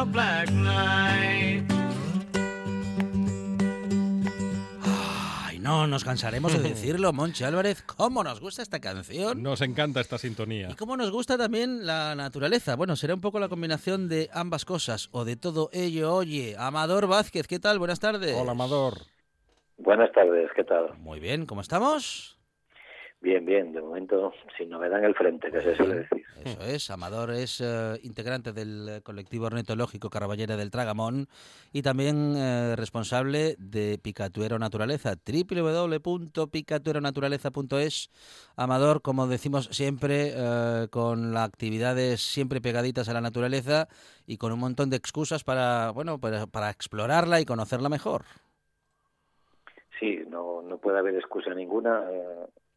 A dark black night. Ay, no nos cansaremos de decirlo, Monchi Álvarez, cómo nos gusta esta canción. Nos encanta esta sintonía. Y cómo nos gusta también la naturaleza. Bueno, será un poco la combinación de ambas cosas, o de todo ello. Oye, Amador Vázquez, ¿qué tal? Buenas tardes. Hola, Amador. Buenas tardes, ¿qué tal? Muy bien, ¿cómo estamos? Bien, bien, de momento sin novedad en el frente, que se suele decir. Eso es, Amador es eh, integrante del eh, colectivo ornitológico Caraballera del Tragamón y también eh, responsable de Picatuero Naturaleza, www.picatueronaturaleza.es. Amador, como decimos siempre, eh, con las actividades siempre pegaditas a la naturaleza y con un montón de excusas para, bueno, para, para explorarla y conocerla mejor. Sí, no, no puede haber excusa ninguna.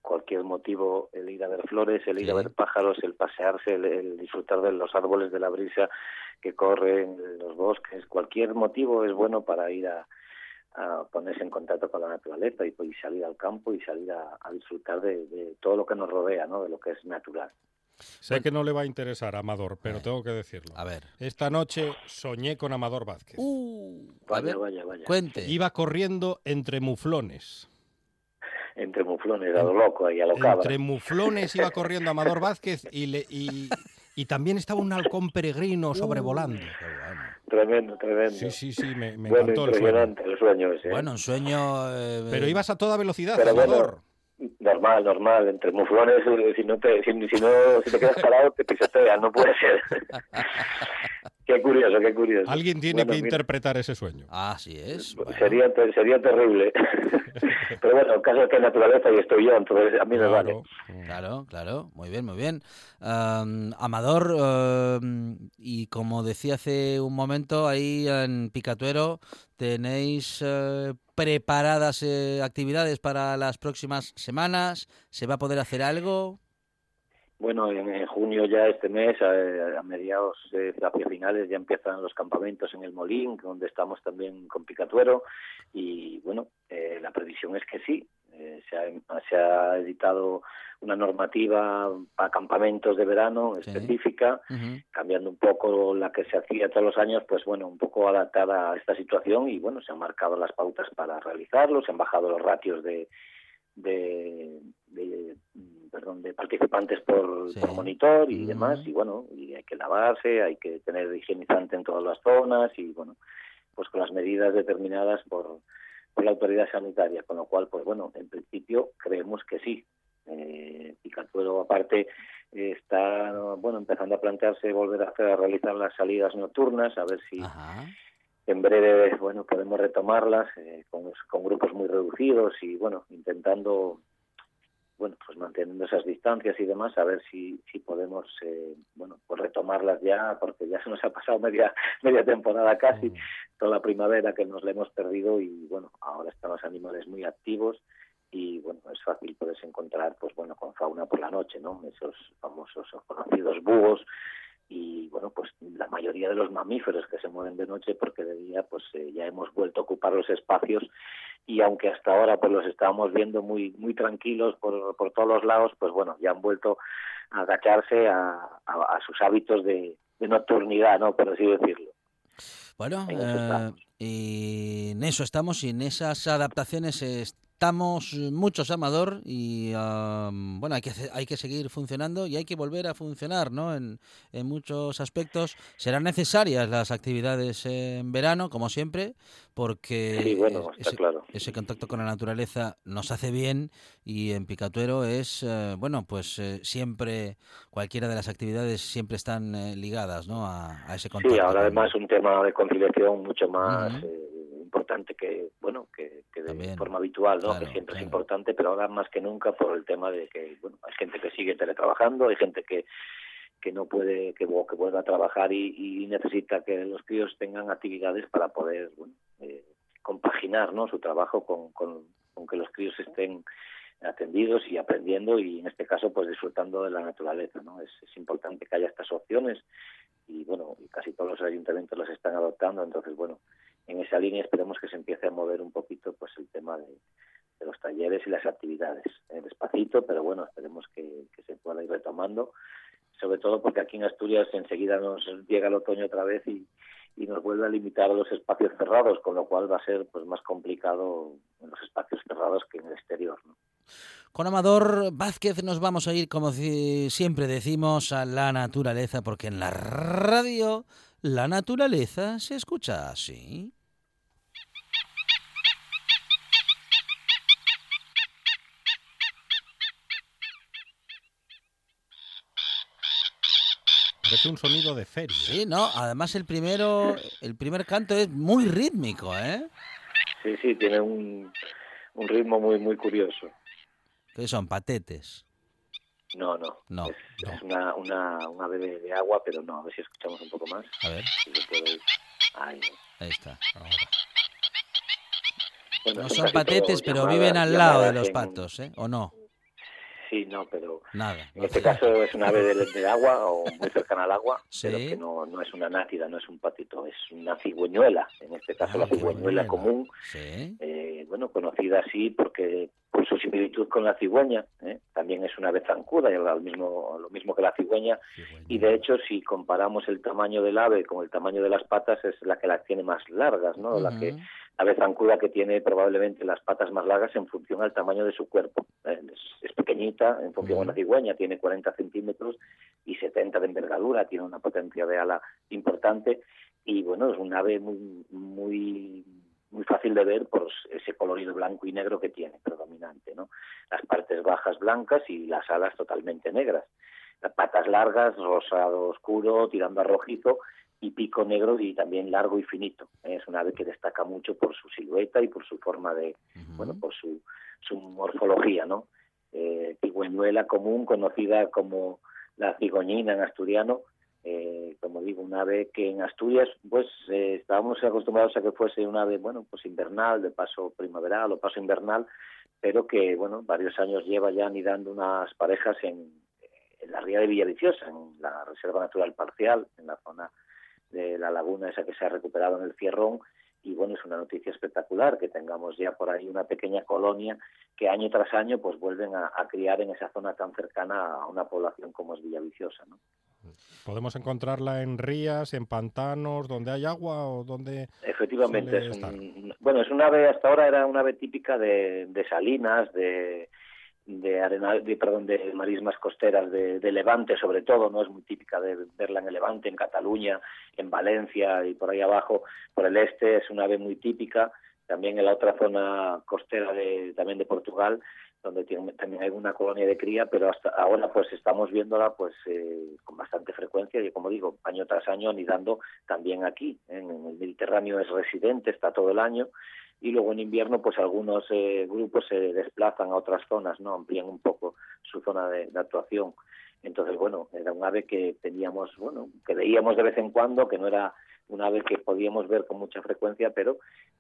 Cualquier motivo, el ir a ver flores, el ir a ver pájaros, el pasearse, el, el disfrutar de los árboles, de la brisa que corren, en los bosques, cualquier motivo es bueno para ir a, a ponerse en contacto con la naturaleza y, y salir al campo y salir a, a disfrutar de, de todo lo que nos rodea, ¿no? de lo que es natural. Sé que no le va a interesar a Amador, pero Eh, tengo que decirlo. A ver. Esta noche soñé con Amador Vázquez. Uh, a Vaya, ver, vaya, vaya. cuente. Iba corriendo entre muflones. Entre muflones, a lo loco y a lo cabra. Entre muflones iba corriendo Amador Vázquez y, le, y, y también estaba un halcón peregrino sobrevolando. Qué bueno. Tremendo, tremendo. Sí, sí, sí, me, me bueno, encantó el sueño. el sueño ese. ¿eh? Bueno, un sueño... eh, Pero ibas a toda velocidad, Pero bueno, Amador. Normal, normal, entre muflones, eh, si no te, si, si no, si te quedas parado te pisotean, no puede ser. qué curioso, qué curioso. Alguien tiene Bueno, que mira, interpretar ese sueño. Así es. bueno. Sería, ter- sería terrible. Pero bueno, el caso es que hay naturaleza y estoy yo, entonces a mí me vale. Claro. Claro, claro, muy bien, muy bien. Am, Amador, am, y como decía hace un momento, ahí en Picatuero tenéis eh, preparadas eh, actividades para las próximas semanas. ¿Se va a poder hacer algo? Bueno, en, en junio ya este mes, a, a mediados, eh, hacia finales, ya empiezan los campamentos en el Molín, donde estamos también con Picatuero. Y bueno, eh, la previsión es que sí. Eh, se, ha, se ha editado una normativa para campamentos de verano Sí. específica, cambiando un poco la que se hacía todos los años, pues bueno, un poco adaptada a esta situación y bueno, se han marcado las pautas para realizarlo, se han bajado los ratios de, de, de, mm, perdón, de participantes por, Sí. por monitor y Mm. demás y bueno, y hay que lavarse, hay que tener higienizante en todas las zonas y bueno, pues con las medidas determinadas por, por la autoridad sanitaria, con lo cual, pues bueno, en principio creemos que sí. Eh, Picatuero, aparte, eh, está bueno empezando a plantearse volver a, hacer, a realizar las salidas nocturnas, a ver si Ajá. En breve bueno podemos retomarlas eh, con, con grupos muy reducidos y bueno intentando bueno pues manteniendo esas distancias y demás a ver si si podemos eh, bueno pues retomarlas ya porque ya se nos ha pasado media media temporada casi Mm. toda la primavera que nos la hemos perdido y bueno ahora están los animales muy activos y bueno es fácil poderse encontrar pues bueno con fauna por la noche no esos famosos o conocidos búhos y bueno, pues la mayoría de los mamíferos que se mueven de noche porque de día pues eh, ya hemos vuelto a ocupar los espacios y aunque hasta ahora pues los estábamos viendo muy muy tranquilos por, por todos los lados, pues bueno, ya han vuelto a agacharse a, a, sus hábitos de, de, nocturnidad, ¿no? Por así decirlo. Bueno, eh, y en eso estamos y en esas adaptaciones estamos muchos, Amador, y bueno, hay que, hay que seguir funcionando y hay que volver a funcionar, ¿no? En, en muchos aspectos serán necesarias las actividades en verano, como siempre, porque ese, contacto con la naturaleza nos hace bien y en Picatuero es, eh, bueno, pues eh, siempre, cualquiera de las actividades siempre están eh, ligadas, ¿no? A, ese contacto. Sí, ahora además un tema de conciliación mucho más importante que bueno que, de forma habitual no que siempre es importante pero ahora más que nunca por el tema de que bueno hay gente que sigue teletrabajando hay gente que que no puede que, que vuelva a trabajar y, necesita que los críos tengan actividades para poder bueno, eh, compaginar ¿no? su trabajo con, con, que los críos estén atendidos y aprendiendo y en este caso pues disfrutando de la naturaleza no es, es importante que haya estas opciones y bueno y casi todos los ayuntamientos las están adoptando entonces bueno en esa línea esperemos que se empiece a mover un poquito pues el tema de, los talleres y las actividades eh, despacito pero bueno esperemos que, se pueda ir retomando sobre todo porque aquí en Asturias enseguida nos llega el otoño otra vez y, y nos vuelve a limitar los espacios cerrados con lo cual va a ser pues más complicado en los espacios cerrados que en el exterior ¿no? Con Amador Vázquez nos vamos a ir, como siempre decimos, a la naturaleza, porque en la radio la naturaleza se escucha así. Parece un sonido de feria. Sí, no, además el primero, el primer canto es muy rítmico, ¿eh? Sí, sí, tiene un, un ritmo muy, muy curioso. ¿Qué son? ¿Patetes? No, no. No. Es, una, una, una ave de, agua, pero no. A ver si escuchamos un poco más. A ver. Ahí. está. no son patetes, pero viven al lado de los patos, ¿eh? ¿O no? Sí, no, pero Nada, en este caso es una ave de, agua o muy cercana al agua, pero que no, no es una nátida, no es un patito, es una cigüeñuela. En este caso la ah, cigüeñuela común, eh, bueno, conocida así porque por su similitud con la cigüeña, ¿eh? también es una ave zancuda, y lo mismo, lo mismo que la cigüeña, y de hecho si comparamos el tamaño del ave con el tamaño de las patas es la que las tiene más largas, ¿no? La que la ave zancuda que tiene probablemente las patas más largas en función al tamaño de su cuerpo. ¿eh? Es, pequeñita en función a la cigüeña, tiene 40 centímetros y 70 de envergadura, tiene una potencia de ala importante y bueno, es un ave muy, muy muy fácil de ver por ese colorido blanco y negro que tiene, predominante, ¿no? Las partes bajas blancas y las alas totalmente negras. Las patas largas, rosado oscuro, tirando a rojizo, y pico negro y también largo y finito. Es una ave que destaca mucho por su silueta y por su forma de, bueno, por su, su morfología, ¿no? Eh, común, conocida como la cigoñina en asturiano, eh, como digo, un ave que en Asturias, pues eh, estábamos acostumbrados a que fuese un ave, bueno, pues invernal, de paso primaveral o paso invernal, pero que, bueno, varios años lleva ya anidando unas parejas en, en la ría de Villaviciosa, en la Reserva Natural Parcial, en la zona de la laguna esa que se ha recuperado en el Cierrón, y bueno, es una noticia espectacular que tengamos ya por ahí una pequeña colonia que año tras año pues vuelven a, criar en esa zona tan cercana a una población como es Villaviciosa, ¿no? ¿Podemos encontrarla en rías, en pantanos, donde hay agua o donde...? Efectivamente, es bueno, es un ave, hasta ahora era una ave típica de, salinas, de, de arena, de, perdón, de marismas costeras de, Levante sobre todo, no es muy típica de verla en el Levante, en Cataluña, en Valencia y por ahí abajo, por el este es una ave muy típica, también en la otra zona costera de, también de Portugal donde tiene, también hay una colonia de cría, pero hasta ahora pues estamos viéndola pues eh, con bastante frecuencia y como digo, año tras año anidando también aquí. En, el Mediterráneo es residente, está todo el año y luego en invierno pues algunos eh, grupos se desplazan a otras zonas, no amplían un poco su zona de, actuación. Entonces bueno, era un ave que teníamos, bueno, que veíamos de vez en cuando, que no era un ave que podíamos ver con mucha frecuencia, pero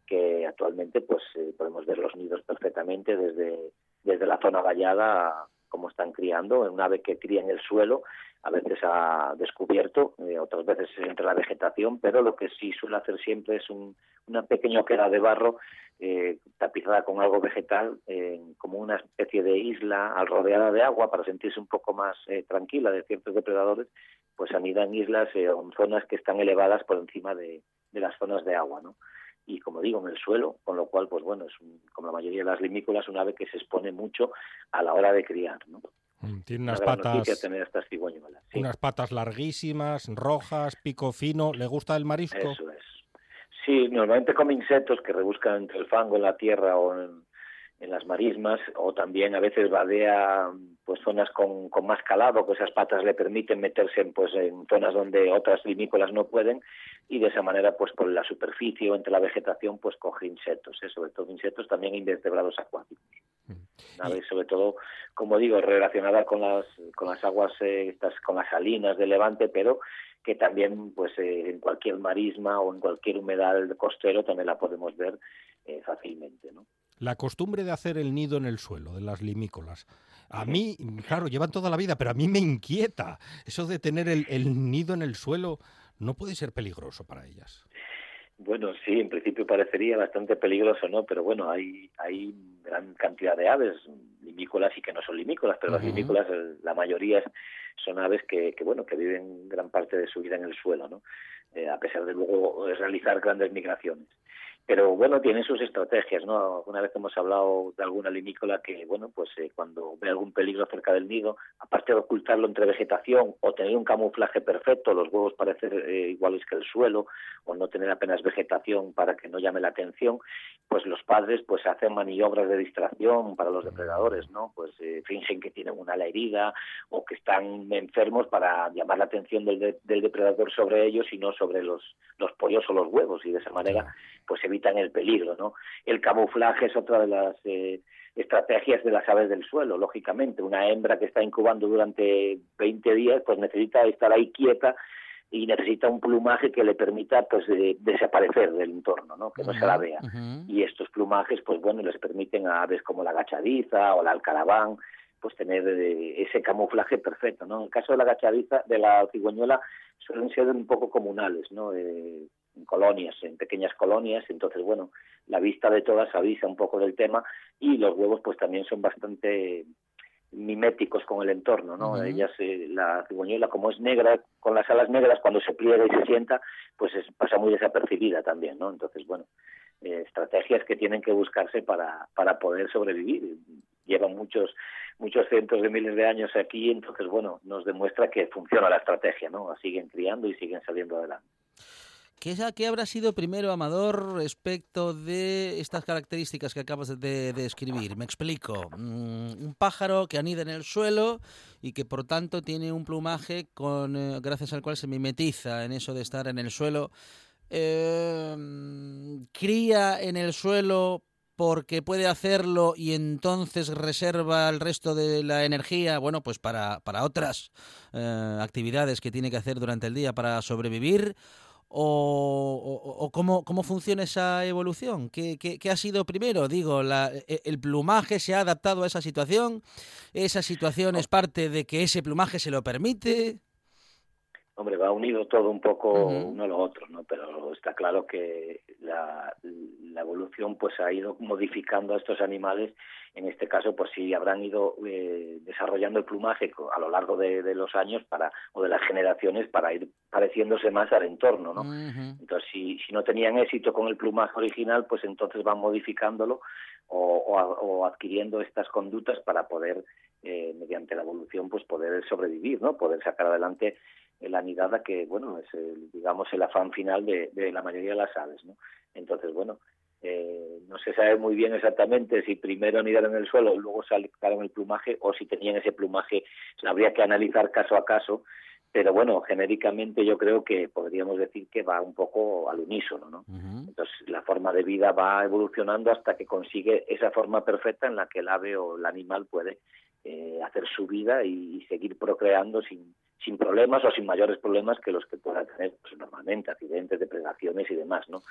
que actualmente pues eh, podemos ver los nidos perfectamente desde desde la zona vallada cómo están criando. Una ave que cría en el suelo, a veces ha descubierto, eh, otras veces entre la vegetación, pero lo que sí suele hacer siempre es un, una pequeña oquera de barro eh, tapizada con algo vegetal, eh, como una especie de isla al rodeada de agua para sentirse un poco más eh, tranquila de ciertos depredadores, pues anida en islas o en zonas que están elevadas por encima de, de las zonas de agua, ¿no? Y como digo en el suelo, con lo cual pues bueno es como la mayoría de las limícolas un ave que se expone mucho a la hora de criar, ¿no? Mm, tiene unas patas tener estas unas patas larguísimas, rojas, pico fino. ¿Le gusta el marisco? Eso es. Sí, normalmente come insectos que rebuscan entre el fango, en la tierra o en, en las marismas o también a veces vadea pues zonas con, con más calado, que esas patas le permiten meterse en, pues en zonas donde otras limícolas no pueden y de esa manera pues por la superficie o entre la vegetación pues coge insectos, ¿eh? sobre todo insectos también invertebrados acuáticos. Mm. sobre todo, como digo, relacionada con las con las aguas eh, estas con las salinas de Levante, pero que también pues eh, en cualquier marisma o en cualquier humedal costero también la podemos ver eh, fácilmente, ¿no? La costumbre de hacer el nido en el suelo de las limícolas. A mí, claro, llevan toda la vida, pero a mí me inquieta. Eso de tener el, nido en el suelo no puede ser peligroso para ellas. Bueno, sí, en principio parecería bastante peligroso, ¿no? Pero bueno, hay, hay gran cantidad de aves, limícolas y que no son limícolas, pero las limícolas, la mayoría son aves que, que, bueno, que viven gran parte de su vida en el suelo, ¿no? Eh, a pesar de luego realizar grandes migraciones pero bueno, tienen sus estrategias, ¿no? Una vez hemos hablado de alguna limícola que, bueno, pues eh, cuando ve algún peligro cerca del nido, aparte de ocultarlo entre vegetación o tener un camuflaje perfecto, los huevos parecer eh, iguales que el suelo, o no tener apenas vegetación para que no llame la atención, pues los padres pues hacen maniobras de distracción para los depredadores, ¿no? Pues eh, fingen que tienen una ala herida o que están enfermos para llamar la atención del, del depredador sobre ellos y no sobre los, los pollos o los huevos, y de esa manera pues evitan el peligro, ¿no? El camuflaje es otra de las eh, estrategias de las aves del suelo, lógicamente. Una hembra que está incubando durante 20 días, pues necesita estar ahí quieta y necesita un plumaje que le permita pues desaparecer del entorno, ¿no? que no se la vea. Y estos plumajes, pues bueno, les permiten a aves como la gachadiza o la alcaraván, pues tener eh, ese camuflaje perfecto, ¿no? En el caso de la gachadiza, de la cigüeñuela, suelen ser un poco comunales, ¿no? Eh, en colonias, en pequeñas colonias, entonces bueno, la vista de todas avisa un poco del tema y los huevos pues también son bastante miméticos con el entorno, ¿no? Ellas, eh, la cigüeñuela, como es negra, con las alas negras, cuando se pliega y se sienta, pues pasa muy desapercibida también, ¿no? Entonces, bueno, eh, estrategias que tienen que buscarse para, para poder sobrevivir. Llevan muchos muchos cientos de miles de años aquí, entonces, bueno, nos demuestra que funciona la estrategia, ¿no? Siguen criando y siguen saliendo adelante. ¿Qué, habrá sido primero, Amador, respecto de estas características que acabas de describir? Me explico. Mm, un pájaro que anida en el suelo y que por tanto tiene un plumaje con, eh, gracias al cual se mimetiza en eso de estar en el suelo. Em, cría en el suelo porque puede hacerlo y entonces reserva el resto de la energía, bueno, pues para, para otras eh, actividades que tiene que hacer durante el día para sobrevivir o, cómo, cómo, funciona esa evolución? ¿Qué, qué, ha sido primero? Digo, la, e, ¿el plumaje se ha adaptado a esa situación? ¿Esa situación es parte de que ese plumaje se lo permite? Hombre, va unido todo un poco uno a lo otro, ¿no? Pero está claro que la, la evolución pues ha ido modificando a estos animales en este caso pues sí habrán ido eh, desarrollando el plumaje a lo largo de, los años para o de las generaciones para ir pareciéndose más al entorno no entonces si, si no tenían éxito con el plumaje original pues entonces van modificándolo o, adquiriendo estas conductas para poder eh, mediante la evolución pues poder sobrevivir no poder sacar adelante la nidada que bueno es digamos el afán final de, de la mayoría de las aves no entonces bueno eh, no se sabe muy bien exactamente si primero anidaron en el suelo y luego sacaron el plumaje o si tenían ese plumaje. Habría que analizar caso a caso, pero bueno, genéricamente yo creo que podríamos decir que va un poco al unísono, ¿no? Entonces la forma de vida va evolucionando hasta que consigue esa forma perfecta en la que el ave o el animal puede eh, hacer su vida y seguir procreando sin, sin problemas o sin mayores problemas que los que puedan tener pues, normalmente, accidentes, depredaciones y demás, ¿no?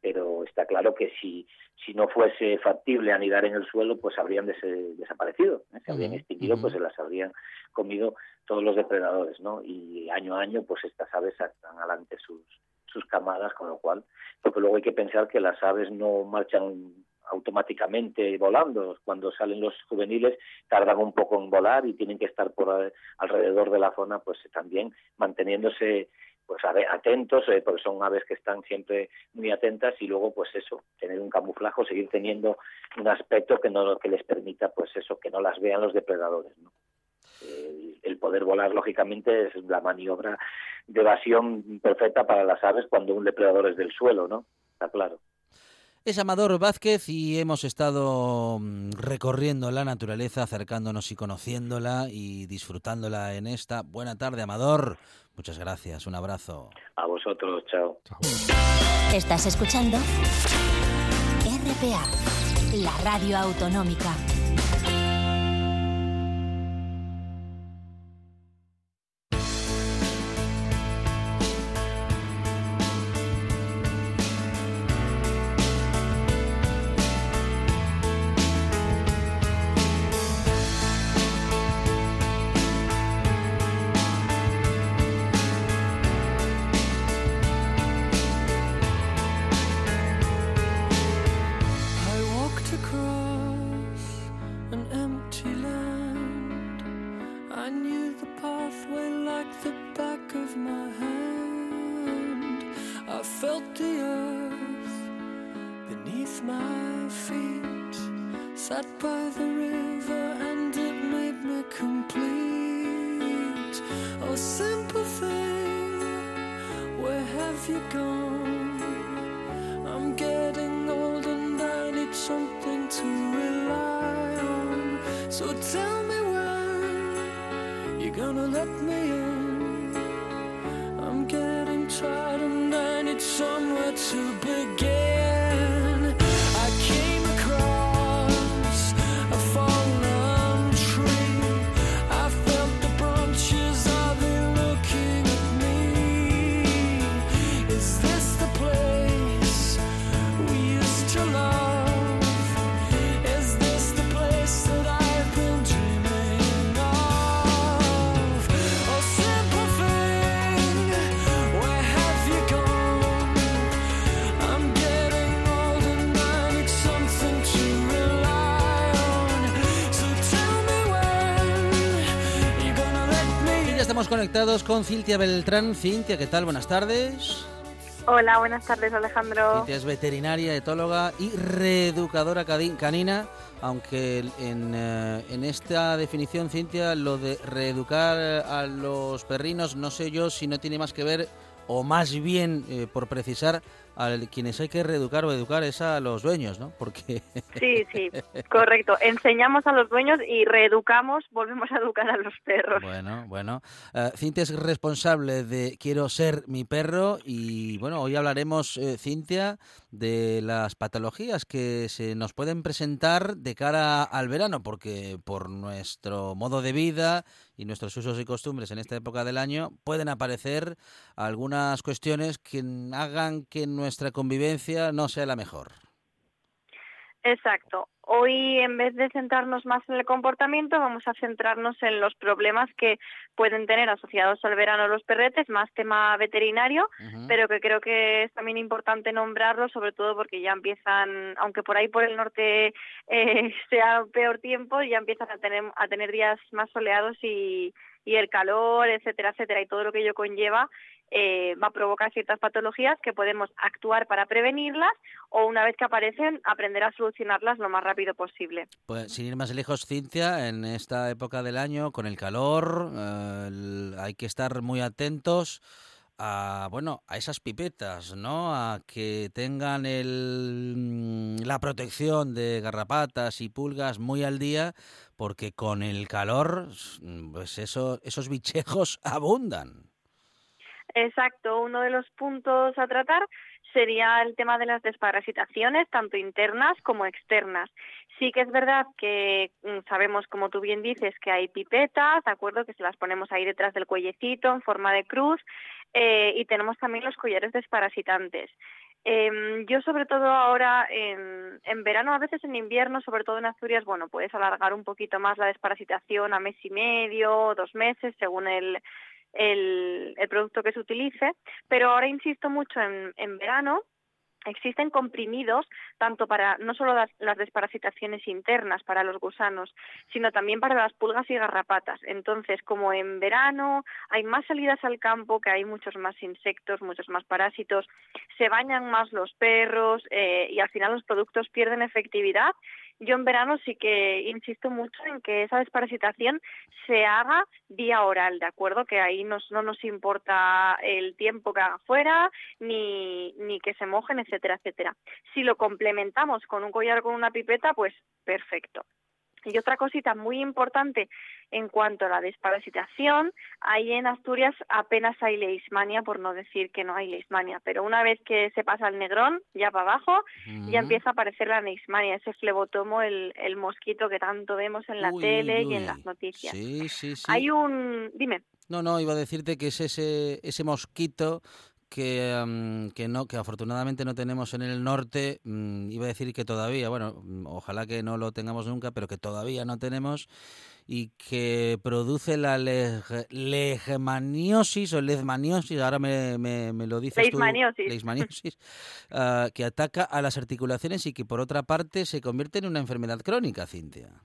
pero está claro que si, si no fuese factible anidar en el suelo, pues habrían desaparecido, ¿eh? se habrían extinguido, pues se las habrían comido todos los depredadores, ¿no? Y año a año, pues estas aves están adelante sus, sus camadas, con lo cual, porque luego hay que pensar que las aves no marchan automáticamente volando. Cuando salen los juveniles tardan un poco en volar y tienen que estar por alrededor de la zona, pues también manteniéndose pues atentos, eh, porque son aves que están siempre muy atentas y luego pues eso, tener un camuflaje, seguir teniendo un aspecto que no que les permita pues eso, que no las vean los depredadores, ¿no? el poder volar lógicamente es la maniobra de evasión perfecta para las aves cuando un depredador es del suelo, ¿no? Está claro. Es Amador Vázquez y hemos estado mm, recorriendo la naturaleza, acercándonos y conociéndola y disfrutándola en esta. Buena tarde, Amador. Muchas gracias, un abrazo. A vosotros, chao. Estás escuchando RPA, la radio autonómica. Conectados con Cintia Beltrán. Cintia, ¿qué tal? Buenas tardes. Hola, buenas tardes Alejandro. Cintia es veterinaria, etóloga y reeducadora canina, aunque en, eh, en, esta definición, Cintia, lo de reeducar a los perrinos, no sé yo si no tiene más que ver, o más bien, eh, por precisar, a quienes hay que reeducar o educar es a los dueños, ¿no? Porque... Sí, sí, correcto. Enseñamos a los dueños y reeducamos, volvemos a educar a los perros. Bueno, bueno. Uh, Cintia es responsable de Quiero ser mi perro y bueno, hoy hablaremos, eh, Cintia, de las patologías que se nos pueden presentar de cara al verano, porque por nuestro modo de vida y nuestros usos y costumbres en esta época del año pueden aparecer algunas cuestiones que hagan que nuestra convivencia no sea la mejor. Exacto. Hoy, en vez de centrarnos más en el comportamiento, vamos a centrarnos en los problemas que pueden tener asociados al verano los perretes, más tema veterinario, pero que creo que es también importante nombrarlo, sobre todo porque ya empiezan, aunque por ahí por el norte eh, sea peor tiempo, ya empiezan a tener, a tener días más soleados y, y el calor, etcétera, etcétera, y todo lo que ello conlleva, eh, va a provocar ciertas patologías que podemos actuar para prevenirlas o una vez que aparecen aprender a solucionarlas lo más rápido posible. Pues sin ir más lejos, Cintia, en esta época del año con el calor eh, hay que estar muy atentos a bueno a esas pipetas, ¿no? A que tengan el, mm, la protección de garrapatas y pulgas muy al día, porque con el calor, pues eso, esos bichejos abundan. Exacto, uno de los puntos a tratar sería el tema de las desparasitaciones, tanto internas como externas. Sí que es verdad que mm, sabemos, como tú bien dices, que hay pipetas, ¿de acuerdo? Que se las ponemos ahí detrás del cuellecito en forma de cruz eh, y tenemos también los collares desparasitantes. Em, yo sobre todo ahora en, en verano, a veces en invierno, sobre todo en Asturias, bueno, puedes alargar un poquito más la desparasitación a mes y medio, dos meses, según el, el, producto que se utilice, pero ahora insisto mucho en, verano Existen comprimidos tanto para no solo las, las, desparasitaciones internas para los gusanos, sino también para las pulgas y garrapatas. Entonces, como en verano hay más salidas al campo, que hay muchos más insectos, muchos más parásitos, se bañan más los perros eh, y al final los productos pierden efectividad yo en verano sí que insisto mucho en que esa desparasitación se haga vía oral, ¿de acuerdo? Que ahí no nos importa el tiempo que haga fuera, ni, ni que se mojen, etcétera, etcétera. Si lo complementamos con un collar o con una pipeta, pues perfecto. Y otra cosita muy importante en cuanto a la desparasitación, ahí en Asturias apenas hay leishmania, por no decir que no hay leishmania, pero una vez que se pasa el negrón, ya para abajo, ya empieza a aparecer la leishmania, ese flebotomo, el, el mosquito que tanto vemos en la tele y en las noticias. Sí, sí, sí. Hay un... Dime. No, no, iba a decirte que es ese, ese mosquito que, um, que no que afortunadamente no tenemos en el norte um, iba a decir que todavía bueno ojalá que no lo tengamos nunca pero que todavía no tenemos y que produce la leg leishmaniosis o lesmaniosis ahora me, me, me lo dices leishmaniosis. tú leishmaniosis uh, que ataca a las articulaciones y que por otra parte se convierte en una enfermedad crónica Cintia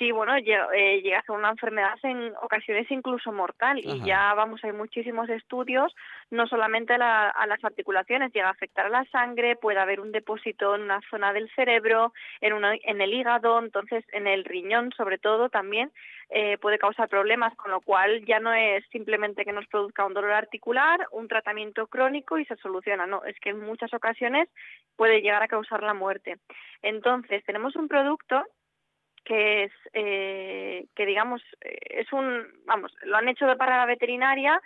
Sí, bueno, eh, llega a ser una enfermedad en ocasiones incluso mortal y ya, vamos, hay muchísimos estudios, no solamente a, la, a, las articulaciones, llega a afectar a la sangre, puede haber un depósito en una zona del cerebro, en, una, en el hígado, entonces en el riñón sobre todo también eh, puede causar problemas, con lo cual ya no es simplemente que nos produzca un dolor articular, un tratamiento crónico y se soluciona, no, es que en muchas ocasiones puede llegar a causar la muerte. Entonces, tenemos un producto que es eh, que digamos es un vamos lo han hecho de para la veterinaria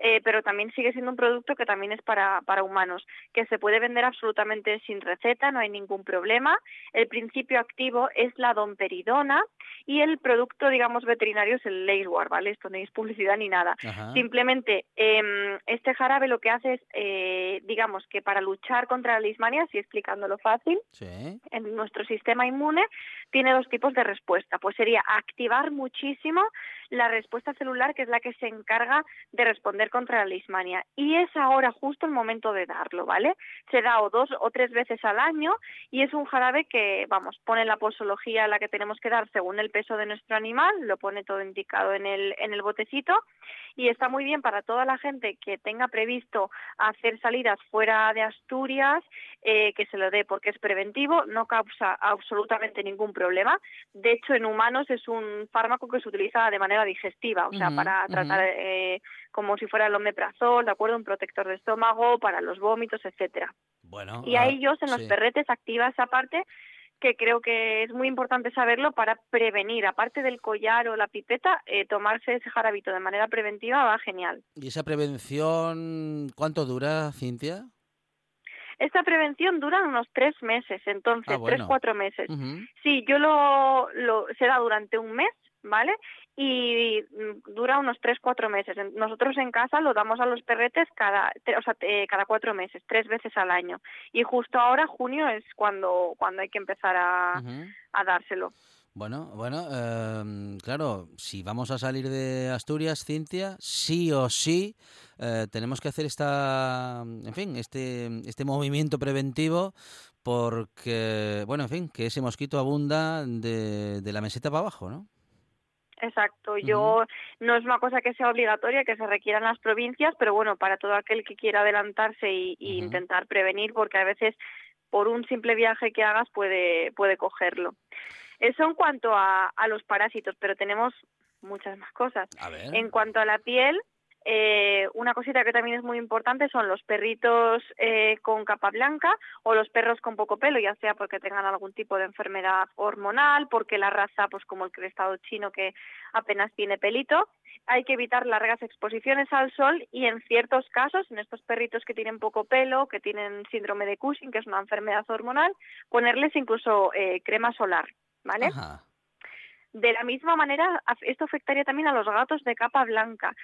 eh, pero también sigue siendo un producto que también es para, para humanos, que se puede vender absolutamente sin receta, no hay ningún problema. El principio activo es la domperidona y el producto, digamos, veterinario es el Lacewar, ¿vale? Esto no es publicidad ni nada. Ajá. Simplemente, eh, este jarabe lo que hace es, eh, digamos, que para luchar contra la leishmania, así explicándolo fácil, sí. en nuestro sistema inmune tiene dos tipos de respuesta. Pues sería activar muchísimo la respuesta celular, que es la que se encarga de responder contra la leishmania. Y es ahora justo el momento de darlo, ¿vale? Se da o dos o tres veces al año y es un jarabe que, vamos, pone la posología la que tenemos que dar según el peso de nuestro animal, lo pone todo indicado en el, en el botecito y está muy bien para toda la gente que tenga previsto hacer salidas fuera de Asturias, eh, que se lo dé porque es preventivo, no causa absolutamente ningún problema. De hecho, en humanos es un fármaco que se utiliza de manera digestiva, o sea, para tratar eh, como si fuera el omeprazol, ¿de acuerdo? Un protector de estómago, para los vómitos, etcétera. Bueno, Y ah, a ellos en los sí. perretes activa esa parte que creo que es muy importante saberlo para prevenir, aparte del collar o la pipeta, eh, tomarse ese jarabito de manera preventiva va genial. ¿Y esa prevención cuánto dura, Cintia? Esta prevención dura unos tres meses, entonces, Ah, bueno. tres, cuatro meses. Sí, yo lo, lo se da durante un mes, ¿vale? Y mm, dura unos tres, cuatro meses. En- Nosotros en casa lo damos a los perretes cada, o sea, eh, cada cuatro meses, tres veces al año. Y justo ahora, junio, es cuando, cuando hay que empezar a, dárselo. Bueno, bueno, em, claro, si vamos a salir de Asturias, Cintia, sí o sí eh, tenemos que hacer esta, en fin, este, este movimiento preventivo porque, bueno, en fin, que ese mosquito abunda de, de la meseta para abajo, ¿no? Exacto, yo no es una cosa que sea obligatoria, que se requiera en las provincias, pero bueno, para todo aquel que quiera adelantarse y, intentar prevenir, porque a veces por un simple viaje que hagas puede, puede cogerlo. Eso en cuanto a, a los parásitos, pero tenemos muchas más cosas. A ver. En cuanto a la piel, eh, una cosita que también es muy importante son los perritos eh, con capa blanca o los perros con poco pelo, ya sea porque tengan algún tipo de enfermedad hormonal, porque la raza, pues como el crestado chino que apenas tiene pelito, hay que evitar largas exposiciones al sol y en ciertos casos, en estos perritos que tienen poco pelo, que tienen síndrome de Cushing, que es una enfermedad hormonal, ponerles incluso eh, crema solar, ¿vale? De la misma manera, esto afectaría también a los gatos de capa blanca.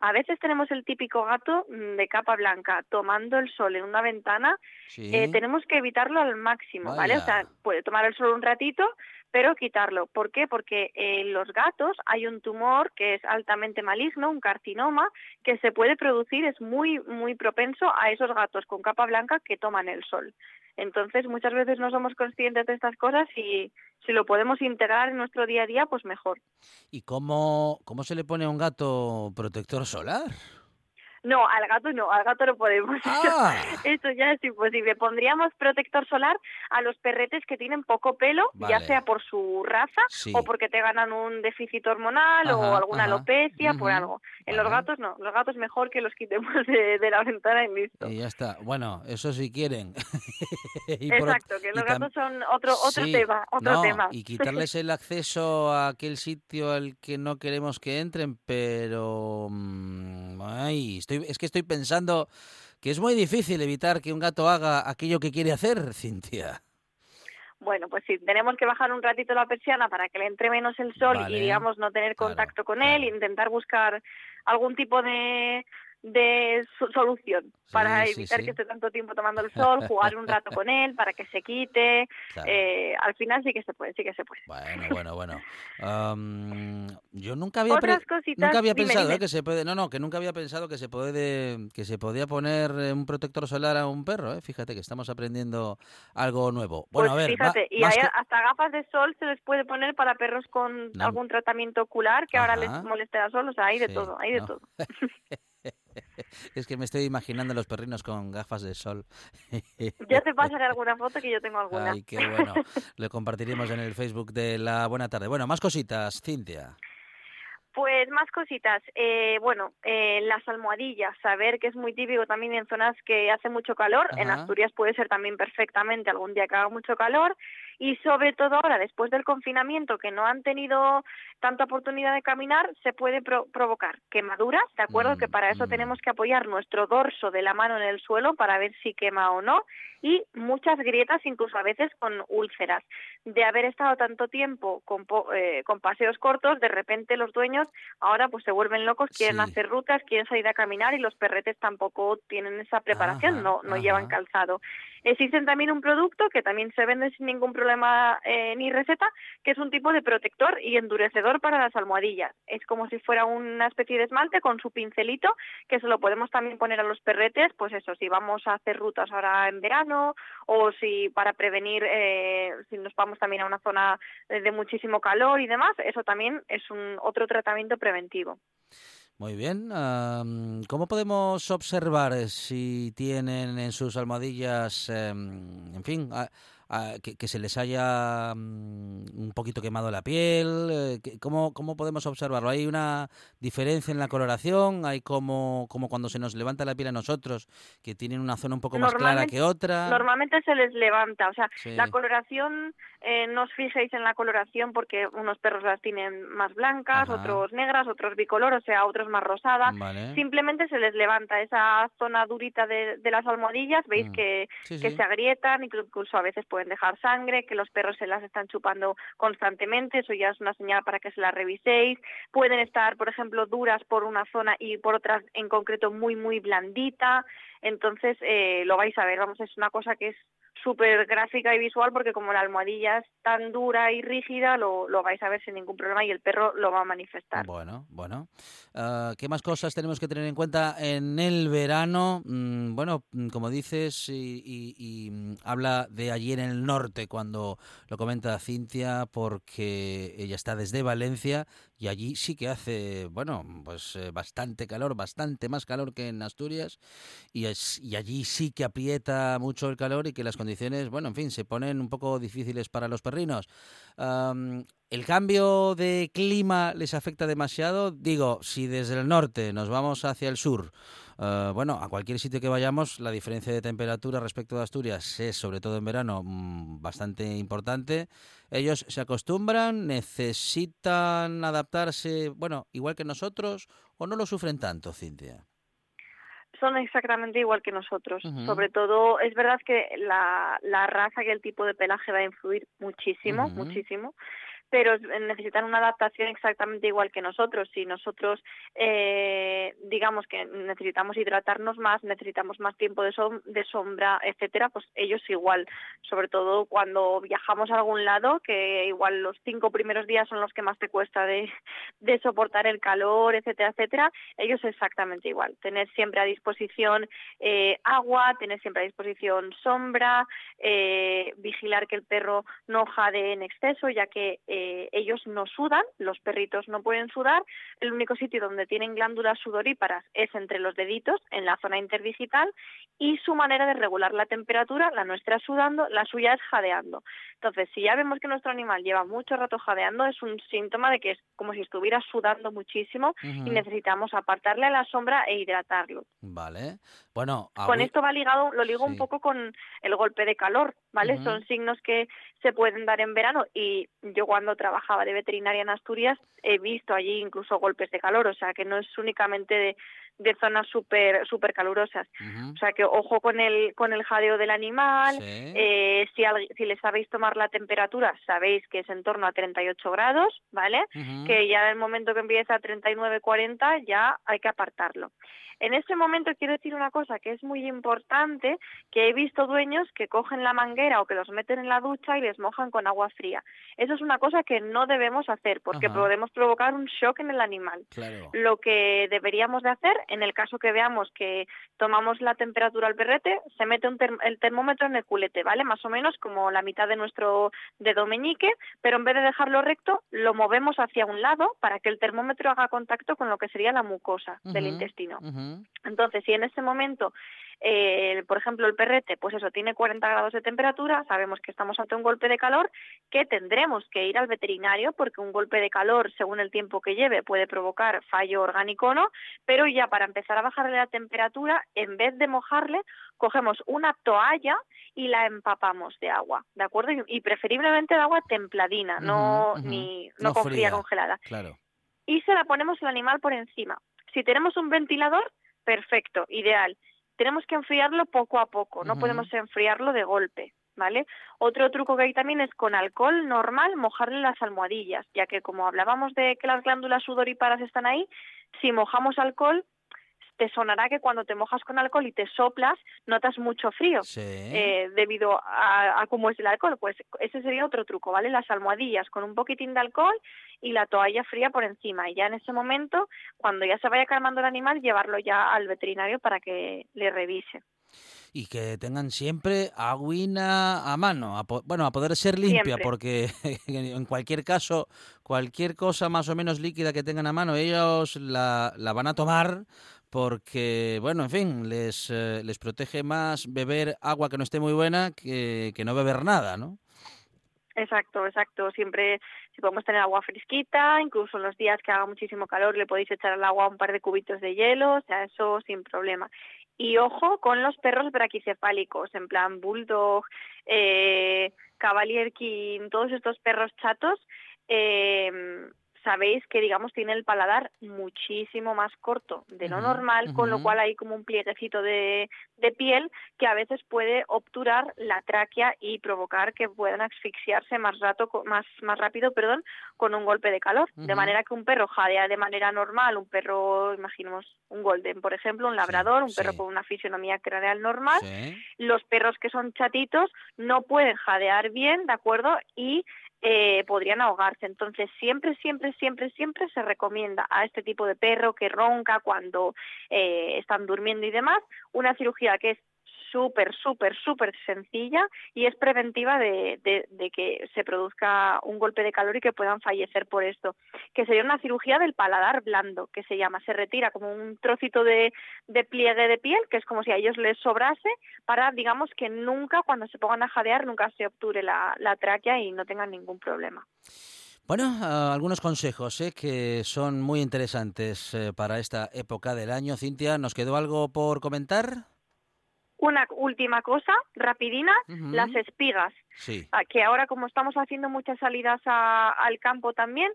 A veces tenemos el típico gato mm, de capa blanca tomando el sol en una ventana. Eh, tenemos que evitarlo al máximo, ¿vale? O sea, puede tomar el sol un ratito, pero quitarlo. ¿Por qué? Porque en los gatos hay un tumor que es altamente maligno, un carcinoma, que se puede producir, es muy, muy propenso a esos gatos con capa blanca que toman el sol. Entonces, muchas veces no somos conscientes de estas cosas y si lo podemos integrar en nuestro día a día, pues mejor. ¿Y cómo, cómo se le pone a un gato protector solar? No, al gato no, al gato no podemos. Ah. Eso ya es imposible. Pondríamos protector solar a los perretes que tienen poco pelo, ya sea por su raza o porque te ganan un déficit hormonal o alguna alopecia, por algo. En los gatos no, los gatos mejor que los quitemos de, la ventana y listo. Y ya está. Bueno, eso si quieren. Exacto, que los gatos son otro otro tema, otro tema. Y quitarles el acceso a aquel sitio al que no queremos que entren, pero... Mm, es que estoy pensando que es muy difícil evitar que un gato haga aquello que quiere hacer, Cintia. Bueno, pues sí, tenemos que bajar un ratito la persiana para que le entre menos el sol y, digamos, no tener contacto con él, intentar buscar algún tipo de, de solución para evitar que esté tanto tiempo tomando el sol, jugar un rato con él para que se quite. Eh, al final sí que se puede, sí que se puede. Bueno, bueno, bueno. yo nunca había, nunca había pensado que se puede, no, no, que nunca había pensado que se puede, que se podía poner eh, un protector solar a un perro. ¿eh? Fíjate que estamos aprendiendo algo nuevo. Bueno, pues a ver, fíjate, y hasta gafas de sol se les puede poner para perros con algún tratamiento ocular que ahora les moleste el sol, o sea, hay de todo, hay de todo. es que me estoy imaginando los perrinos con gafas de sol. ya te pasaré alguna foto que yo tengo alguna. Ay, qué bueno. Lo compartiremos en el Facebook de la Buena Tarde. Bueno, más cositas, Cintia. Pues más cositas. Eh, bueno, eh, las almohadillas, saber que es muy típico también en zonas que hace mucho calor. En Asturias puede ser también perfectamente algún día que haga mucho calor y sobre todo ahora, después del confinamiento, que no han tenido tanta oportunidad de caminar, se puede provocar quemaduras, ¿de acuerdo? que para eso mm, mm. tenemos que apoyar nuestro dorso de la mano en el suelo para ver si quema o no, y muchas grietas, incluso a veces con úlceras. De haber estado tanto tiempo con, eh, con paseos cortos, de repente los dueños ahora pues se vuelven locos, quieren hacer rutas, quieren salir a caminar y los perretes tampoco tienen esa preparación, no, no llevan calzado. Existen también un producto que también se vende sin ningún problema eh, ni receta, que es un tipo de protector y endurecedor para las almohadillas. Es como si fuera una especie de esmalte con su pincelito, que se lo podemos también poner a los perretes, pues eso, si vamos a hacer rutas ahora en verano o si para prevenir, eh, si nos vamos también a una zona de muchísimo calor y demás, eso también es un otro tratamiento preventivo. Muy bien. ¿Cómo podemos observar si tienen en sus almohadillas, em, en fin, que, se les haya un poquito quemado la piel? Eh, ¿Cómo, ¿Cómo podemos observarlo? ¿Hay una diferencia en la coloración? ¿Hay como, como cuando se nos levanta la piel a nosotros, que tienen una zona un poco más clara que otra? Normalmente se les levanta. O sea, la coloración, eh, no os fijéis en la coloración porque unos perros las tienen más blancas, otros negras, otros bicolor, o sea, otros más rosadas. Simplemente se les levanta esa zona durita de, las almohadillas. Veis mm. que, que se agrietan, incluso a veces pueden dejar sangre, que los perros se las están chupando constantemente, eso ya es una señal para que se las reviséis. Pueden estar, por ejemplo, duras por una zona y por otras en concreto muy, muy blandita. Entonces, eh, lo vais a ver, vamos, es una cosa que es súper gráfica y visual porque como la almohadilla es tan dura y rígida, lo, lo, vais a ver sin ningún problema y el perro lo va a manifestar. Bueno, bueno. Ah, ¿Qué más cosas tenemos que tener en cuenta en el verano? Mm, bueno, mm, como dices, y, mm, habla de allí en el norte cuando lo comenta Cintia, porque ella está desde Valencia y allí sí que hace, bueno, pues eh, bastante calor, bastante más calor que en Asturias y, es, y allí sí que aprieta mucho el calor y que las condiciones, bueno, en fin, se ponen un poco difíciles para los perrinos. ¿El cambio de clima les afecta demasiado? Digo, si desde el norte nos vamos hacia el sur, eh, bueno, a cualquier sitio que vayamos, la diferencia de temperatura respecto de Asturias es, sobre todo en verano, mm, bastante importante. Ellos se acostumbran, necesitan adaptarse, bueno, igual que nosotros, o no lo sufren tanto, Cintia son exactamente igual que nosotros. Sobre todo, es verdad que la, la raza y el tipo de pelaje va a influir muchísimo, muchísimo pero necesitan una adaptación exactamente igual que nosotros. Si nosotros, eh, digamos que necesitamos hidratarnos más, necesitamos más tiempo de, sombra, etcétera, pues ellos igual. Sobre todo cuando viajamos a algún lado, que igual los cinco primeros días son los que más te cuesta de, soportar el calor, etcétera, etcétera, ellos exactamente igual. Tener siempre a disposición eh, agua, tener siempre a disposición sombra, eh, vigilar que el perro no jade en exceso, ya que eh, ellos no sudan, los perritos no pueden sudar. El único sitio donde tienen glándulas sudoríparas es entre los deditos, en la zona interdigital, y su manera de regular la temperatura, la nuestra sudando, la suya es jadeando. Entonces, si ya vemos que nuestro animal lleva mucho rato jadeando, es un síntoma de que es como si estuviera sudando muchísimo y necesitamos apartarle a la sombra e hidratarlo. Vale. Bueno, con esto va ligado, lo ligo un poco con el golpe de calor, ¿vale? Son signos que se pueden dar en verano y yo cuando trabajaba de veterinaria en Asturias he visto allí incluso golpes de calor, o sea que no es únicamente de, de zonas súper super calurosas. O sea que ojo con el, con el jadeo del animal, eh, si, si le sabéis tomar la temperatura, sabéis que es en torno a 38 grados, ¿vale? Que ya en el momento que empieza a 39, 40 ya hay que apartarlo. En ese momento quiero decir una cosa que es muy importante, que he visto dueños que cogen la manguera o que los meten en la ducha y les mojan con agua fría. Eso es una cosa que no debemos hacer porque podemos provocar un shock en el animal. Lo que deberíamos de hacer, en el caso que veamos que tomamos la temperatura al perrete, se mete el termómetro en el culete, ¿vale? Más o menos como la mitad de nuestro dedo meñique, pero en vez de dejarlo recto, lo movemos hacia un lado para que el termómetro haga contacto con lo que sería la mucosa del intestino. Entonces, si en ese momento, eh, por ejemplo, el perrete, pues eso, tiene 40 grados de temperatura, sabemos que estamos ante un golpe de calor, que tendremos que ir al veterinario porque un golpe de calor, según el tiempo que lleve, puede provocar fallo orgánico no, pero ya para empezar a bajarle la temperatura, en vez de mojarle, cogemos una toalla y la empapamos de agua, ¿de acuerdo? Y, preferiblemente de agua templadina, no, ni, no, con fría congelada. Claro. Y se la ponemos al animal por encima. Si tenemos un ventilador, perfecto, ideal. Tenemos que enfriarlo poco a poco, no podemos enfriarlo de golpe, ¿vale? Otro truco que hay también es con alcohol normal mojarle las almohadillas, ya que como hablábamos de que las glándulas sudoríparas están ahí, si mojamos alcohol te sonará que cuando te mojas con alcohol y te soplas, notas mucho frío eh, debido a, cómo es el alcohol. Pues ese sería otro truco, ¿vale? Las almohadillas con un poquitín de alcohol y la toalla fría por encima. Y ya en ese momento, cuando ya se vaya calmando el animal, llevarlo ya al veterinario para que le revise y que tengan siempre agüina a mano, bueno, a poder ser limpia, porque en cualquier caso, cualquier cosa más o menos líquida que tengan a mano, ellos la, la van a tomar porque, bueno, en fin, les, eh, les protege más beber agua que no esté muy buena que, que no beber nada, ¿no? Exacto, exacto. Siempre, si podemos tener agua fresquita, incluso en los días que haga muchísimo calor, le podéis echar al agua un par de cubitos de hielo, o sea, eso sin problema. Y ojo con los perros braquicefálicos, en plan bulldog, eh, cavalier king, todos estos perros chatos, eh, sabéis que, digamos, tiene el paladar muchísimo más corto de lo normal, con lo cual hay como un plieguecito de, de, piel que a veces puede obturar la tráquea y provocar que puedan asfixiarse más, rato, más, más rápido perdón, con un golpe de calor. De manera que un perro jadea de manera normal, un perro, imaginemos un golden, por ejemplo, un labrador, un perro con una fisionomía craneal normal, los perros que son chatitos no pueden jadear bien, ¿de acuerdo? Y eh, podrían ahogarse. Entonces, siempre, siempre, siempre, siempre se recomienda a este tipo de perro que ronca cuando eh, están durmiendo y demás, una cirugía que es súper, súper, súper sencilla y es preventiva de, de, que se produzca un golpe de calor y que puedan fallecer por esto, que sería una cirugía del paladar blando, que se llama, se retira como un trocito de, de pliegue de piel, que es como si a ellos les sobrase, para, digamos, que nunca, cuando se pongan a jadear, nunca se obture la, tráquea y no tengan ningún problema. Bueno, ah, algunos consejos ¿eh? que son muy interesantes eh, para esta época del año. Cintia, ¿nos quedó algo por comentar? Una última cosa, rapidina, las espigas. Sí. Ah, que ahora como estamos haciendo muchas salidas al campo también,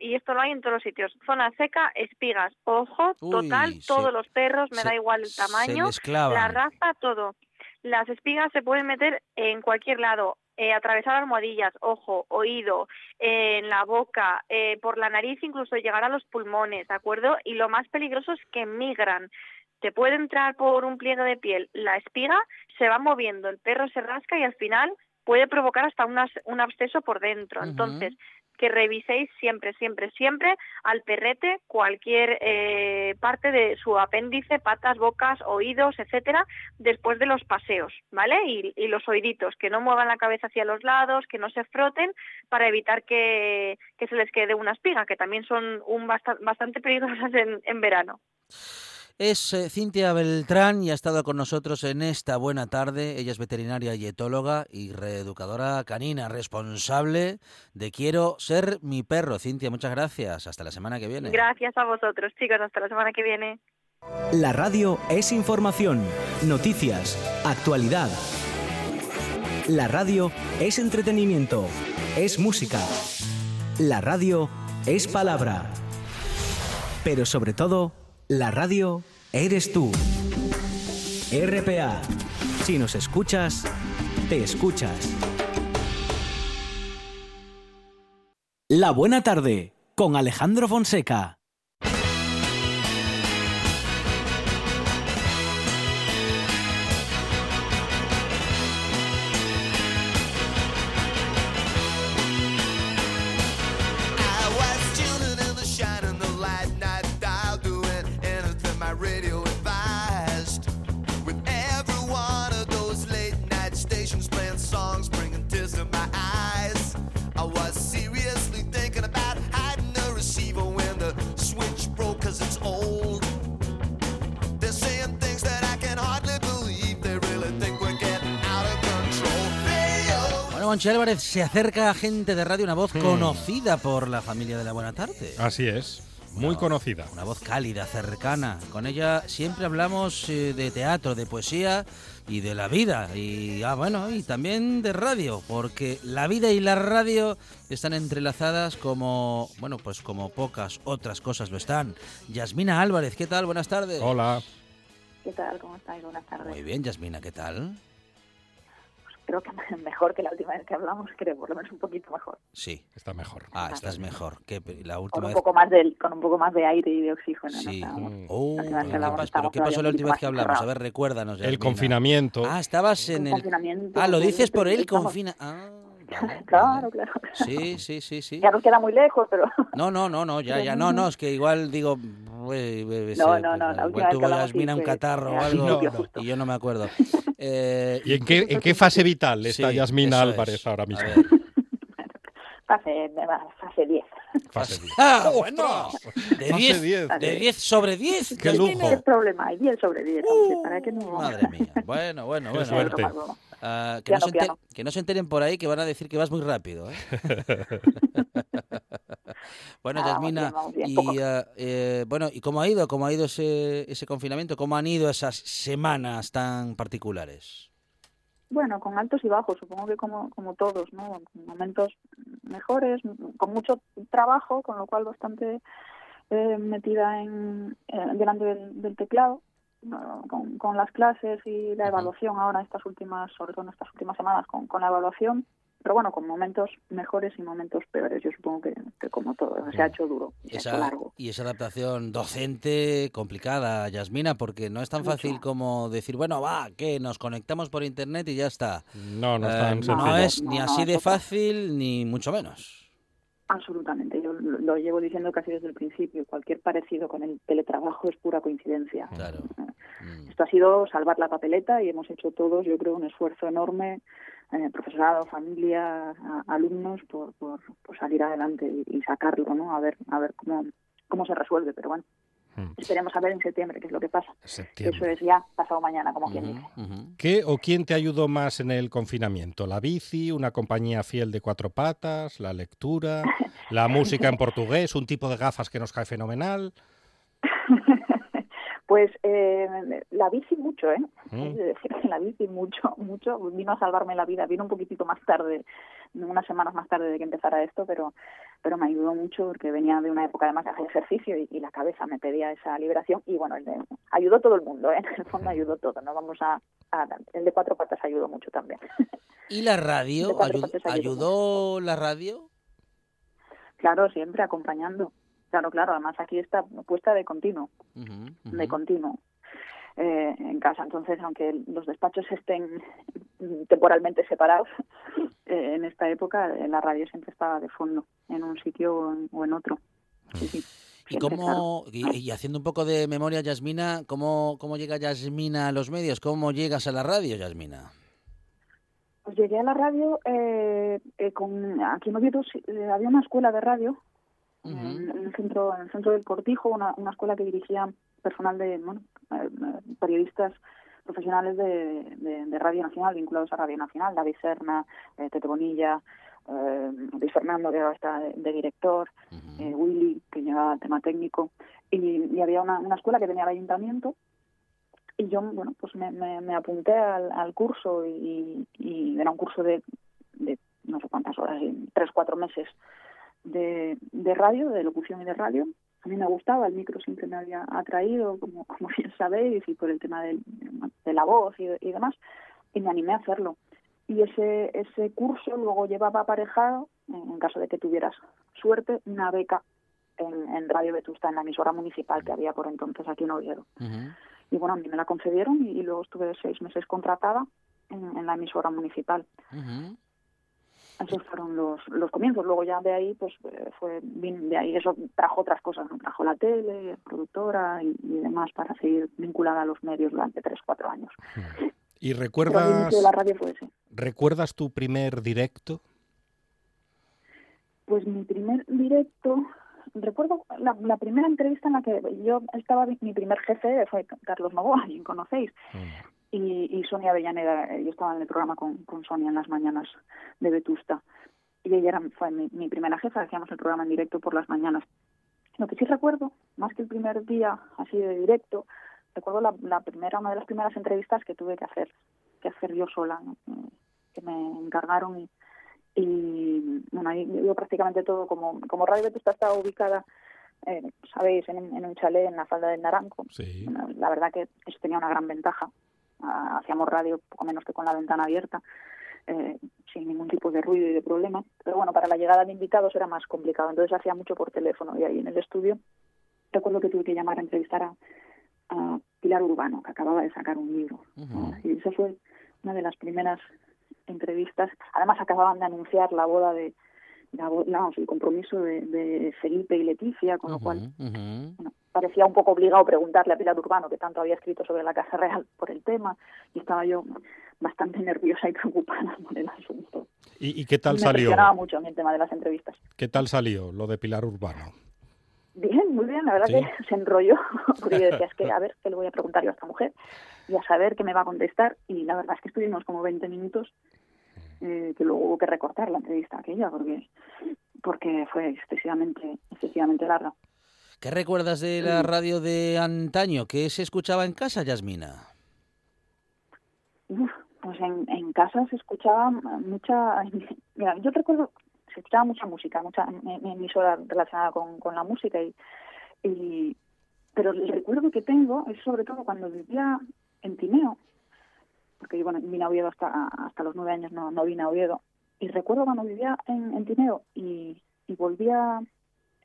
y esto lo hay en todos los sitios, zona seca, espigas, ojo, total, todos los perros, me da igual el tamaño, la raza, todo. Las espigas se pueden meter en cualquier lado, eh, atravesar almohadillas, ojo, oído, eh, en la boca, eh, por la nariz, incluso llegar a los pulmones, ¿de acuerdo? Y lo más peligroso es que migran. Te puede entrar por un pliegue de piel la espiga, se va moviendo, el perro se rasca y al final puede provocar hasta un absceso por dentro. Entonces, que reviséis siempre, siempre, siempre al perrete cualquier eh, parte de su apéndice, patas, bocas, oídos, etcétera, después de los paseos, ¿vale? Y, los oíditos, que no muevan la cabeza hacia los lados, que no se froten para evitar que, se les quede una espiga, que también son un bastante peligrosas en verano. Es eh, Cintia Beltrán y ha estado con nosotros en esta buena tarde. Ella es veterinaria y etóloga y reeducadora canina, responsable de Quiero ser mi perro. Cintia, muchas gracias. Hasta la semana que viene. Gracias a vosotros, chicos. Hasta la semana que viene. La radio es información, noticias, actualidad. La radio es entretenimiento, es música. La radio es palabra. Pero sobre todo, la radio eres tú. RPA. Si nos escuchas, te escuchas. La buena tarde con Alejandro Fonseca. Monchi Álvarez, se acerca a gente de radio, una voz hmm. conocida por la familia de la Buena Tarde. Así es. Muy conocida. Una voz cálida, cercana. Con ella siempre hablamos eh, de teatro, de poesía y de la vida. Y ah, bueno, y también de radio, porque la vida y la radio están entrelazadas como, bueno, pues como pocas otras cosas lo están. Yasmina Álvarez, ¿qué tal? Buenas tardes. Hola. ¿Qué tal? ¿Cómo estáis? Buenas tardes. Muy bien, Yasmina, ¿qué tal? Creo que mejor que la última vez que hablamos, creo, por lo menos un poquito mejor. Sí. Está mejor. Ah, estás mejor. que la última con un poco más de con un poco más de aire y de oxígeno. Sí. Oh, ¿Pero qué pasó la última vez que hablamos? A ver, recuérdanos. El confinamiento. Ah, estabas en el... Ah, lo dices por el confinamiento. Ah. Claro, claro. Sí, sí, sí, sí. Ya nos queda muy lejos, pero... No, no, no, no, ya, ya, no, no, es que igual digo... no, no, no, la última tuvo Yasmina un catarro o algo y yo no me acuerdo. Eh, ¿Y en qué, en qué fase vital está Yasmina Álvarez ahora mismo? Fase, fase 10. Fase 10. ¡Ah, bueno! De 10, de 10 sobre 10. ¡Qué lujo! ¿Qué problema hay? 10 sobre 10. Uh, ¿Para qué no? Madre mía. Bueno, bueno, bueno. Suerte. Uh, que, no se enteren, que, no se enteren por ahí que van a decir que vas muy rápido. ¿eh? bueno, ah, Yasmina, y, uh, eh, bueno, ¿y cómo ha ido? ¿Cómo ha ido ese, ese confinamiento? ¿Cómo han ido esas semanas tan particulares? Bueno, con altos y bajos, supongo que como, como todos, ¿no? momentos mejores, con mucho trabajo, con lo cual bastante eh, metida en, eh, delante del, teclado, con, con, las clases y la evaluación ahora, estas últimas, sobre todo en estas últimas semanas, con, con la evaluación, pero bueno, con momentos mejores y momentos peores. Yo supongo que, como todo, se ha hecho duro, y se ha hecho largo. Y esa adaptación docente complicada, Yasmina, porque no es tan fácil como decir, bueno, va, que nos conectamos por internet y ya está. No, no eh, No es ni así de fácil, ni mucho menos. Absolutamente, yo lo llevo diciendo casi desde el principio. Cualquier parecido con el teletrabajo es pura coincidencia. Claro. Mm. Esto ha sido salvar la papeleta y hemos hecho todos, yo creo, un esfuerzo enorme eh, profesorado, familia, alumnos, por, por, salir adelante y, sacarlo, ¿no? A ver, a ver cómo, cómo se resuelve, pero bueno. Hmm. Esperemos a ver en septiembre qué es lo que pasa. Eso es ya pasado mañana, como quien dice. ¿Qué o quién te ayudó más en el confinamiento? ¿La bici, una compañía fiel de cuatro patas, la lectura, la música en portugués, un tipo de gafas que nos cae fenomenal? Pues eh, la bici mucho, ¿eh? Mm. la bici mucho, mucho. Vino a salvarme la vida. Vino un poquitito más tarde unas semanas más tarde de que empezara esto, pero pero me ayudó mucho porque venía de una época además de hacer ejercicio y, la cabeza me pedía esa liberación y bueno, el de, ayudó todo el mundo, ¿eh? en el fondo ayudó todo, no vamos a, el de cuatro patas ayudó mucho también. ¿Y la radio? ¿Ayudó, la radio? Claro, siempre acompañando. Claro, claro, además aquí está puesta de continuo, de continuo. Eh, en casa. Entonces, aunque los despachos estén temporalmente separados, eh, en esta época eh, la radio siempre estaba de fondo, en un sitio o en otro. ¿Y, cómo, y, haciendo un poco de memoria, Yasmina, ¿cómo, ¿cómo llega Yasmina a los medios? ¿Cómo llegas a la radio, Yasmina? Pues llegué a la radio con aquí en Oviedo había una escuela de radio en, el centro en el centro del Cortijo, una, una escuela que dirigía personal de bueno, eh, periodistas profesionales de, de, Radio Nacional, vinculados a Radio Nacional, David Serna, eh, Tete Bonilla, eh, Luis Fernando, que ahora está de, director, eh, Willy, que lleva tema técnico, y, había una, una, escuela que tenía el ayuntamiento, y yo, bueno, pues me, me, apunté al, al curso, y, y, era un curso de, de no sé cuántas horas, tres, cuatro meses de, de radio, de locución y de radio, a mí me gustaba, el micro siempre me había atraído, como, como bien sabéis, y por el tema de la voz y, demás, y me animé a hacerlo. Y ese, ese curso luego llevaba aparejado, en caso de que tuvieras suerte, una beca en, Radio Vetusta, en la emisora municipal que había por entonces aquí en Oviedo. Y bueno, a mí me la concedieron y, luego estuve seis meses contratada en, la emisora municipal. Esos fueron los, los comienzos. Luego ya de ahí, pues eh, fue de ahí eso trajo otras cosas, ¿no? Trajo la tele, productora y, demás para seguir vinculada a los medios durante tres, cuatro años. ¿Y recuerdas, la radio fue ese. recuerdas tu primer directo? Pues mi primer directo, recuerdo la, la, primera entrevista en la que yo estaba, mi primer jefe fue Carlos Novoa, quien conocéis. Mm y, y Sonia Avellaneda, eh, yo estaba en el programa con, con Sonia en las mañanas de Vetusta y ella era, fue mi, primera jefa, hacíamos el programa en directo por las mañanas. Lo que sí recuerdo, más que el primer día así de directo, recuerdo la, la primera, una de las primeras entrevistas que tuve que hacer, que hacer yo sola, que me encargaron y, y bueno, ahí yo prácticamente todo, como, como Radio Vetusta estaba ubicada eh, sabéis, en, en, un chalet en la falda del Naranco. la verdad que eso tenía una gran ventaja, hacíamos radio poco menos que con la ventana abierta, eh, sin ningún tipo de ruido y de problema. Pero bueno, para la llegada de invitados era más complicado, entonces hacía mucho por teléfono y ahí en el estudio recuerdo que tuve que llamar a entrevistar a, Pilar Urbano, que acababa de sacar un libro. Y esa fue una de las primeras entrevistas. Además acababan de anunciar la boda de, la, el compromiso de, Felipe y Leticia, con lo cual parecía un poco obligado preguntarle a Pilar Urbano, que tanto había escrito sobre la Casa Real por el tema, y estaba yo bastante nerviosa y preocupada por el asunto. ¿Y, qué tal Me salió? Me mucho en el tema de las entrevistas. ¿Qué tal salió lo de Pilar Urbano? Bien, muy bien, la verdad que se enrolló, porque yo decía, es que a ver, ¿qué le voy a preguntar yo a esta mujer? Y a saber qué me va a contestar, y la verdad es que estuvimos como 20 minutos, eh, que luego hubo que recortar la entrevista aquella, porque porque fue excesivamente, excesivamente larga. ¿Qué recuerdas de la radio de antaño? ¿Qué se escuchaba en casa, Yasmina? pues en, casa se escuchaba mucha... Mira, yo recuerdo, se escuchaba mucha música, mucha emisora relacionada con, con la música y, y... Pero el recuerdo que tengo es sobre todo cuando vivía en Tineo, porque bueno, vine a Oviedo hasta, hasta los nueve años, no, no vine a Oviedo. Y recuerdo cuando vivía en, en Tineo y, y volvía,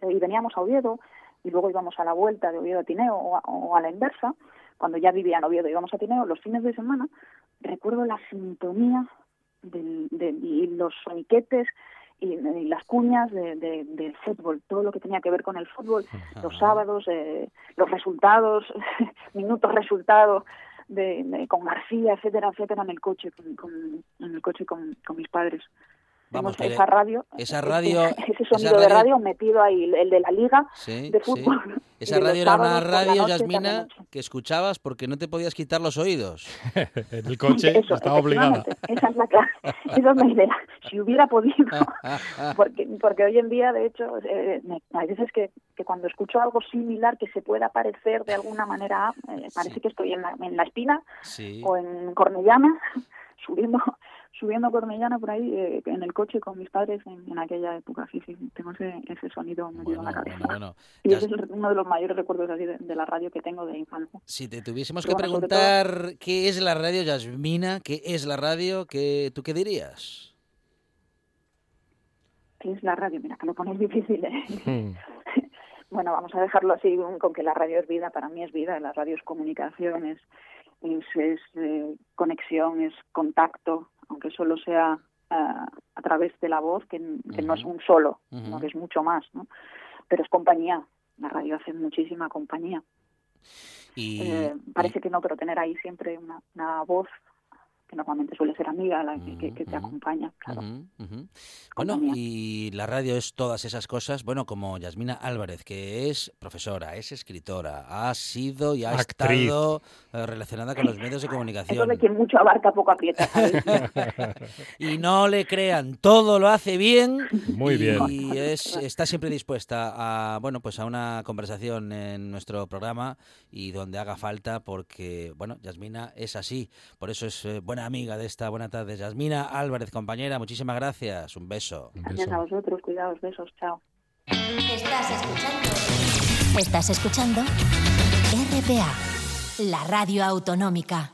eh, y veníamos a Oviedo, y luego íbamos a la vuelta de Oviedo a Tineo o a, la inversa, cuando ya vivía en Oviedo íbamos a Tineo, los fines de semana, recuerdo la sintonía de, y los soniquetes y, las cuñas de, del fútbol, todo lo que tenía que ver con el fútbol, los sábados, eh, los resultados, minutos resultados, de, con García, etcétera, etcétera, en el coche, con, en el coche con mis padres. Vamos, esa radio, esa radio, ese sonido de radio metido ahí, el de la liga de fútbol. Esa radio era una radio, Yasmina, que escuchabas porque no te podías quitar los oídos. en el coche estaba obligada. Esa es la clase, esa es la idea. Si hubiera podido, porque, porque hoy en día, de hecho, eh, hay veces que, que, cuando escucho algo similar que se pueda parecer de alguna manera, eh, parece que estoy en la, en la espina o en Cornellana, subiendo subiendo Cornellana por ahí eh, en el coche con mis padres en, en aquella época. Sí, sí, tengo ese, ese sonido metido en la cabeza. Bueno, bueno. Y Ya ese es uno de los mayores recuerdos así de, de la radio que tengo de infancia. Si te tuviésemos Pero que bueno, preguntar qué es la radio, Yasmina, qué es la radio, ¿qué, ¿tú qué dirías? ¿Qué es la radio? Mira, que lo pones difícil. ¿eh? Mm. bueno, vamos a dejarlo así con que la radio es vida. Para mí es vida. La radio es comunicación, es, es, es, eh, conexión, es contacto, aunque solo sea ah, a través de la voz, que, que no es un solo, sino que es mucho más, ¿no? Pero es compañía. La radio hace muchísima compañía. Y, Eh, parece que no, pero tener ahí siempre una, una voz que normalmente suele ser amiga, la que, que- que te acompaña, claro. Bueno, y la radio es todas esas cosas, bueno, como Yasmina Álvarez, que es profesora, es escritora, ha sido y ha Actriz. estado eh, relacionada con los medios de Eso comunicación. de quien mucho abarca, poco aprieta. Y no le crean, todo lo hace bien. Muy y bien. es, está siempre dispuesta a, bueno, pues a una conversación en nuestro programa y donde haga falta, porque, bueno, Yasmina es así. Por eso es eh, buena amiga de esta buena tarde. Yasmina Álvarez, compañera, muchísimas gracias. Un beso. Un Gracias a vosotros, cuidados, besos, chao. Estás escuchando. Estás escuchando RPA, la radio autonómica.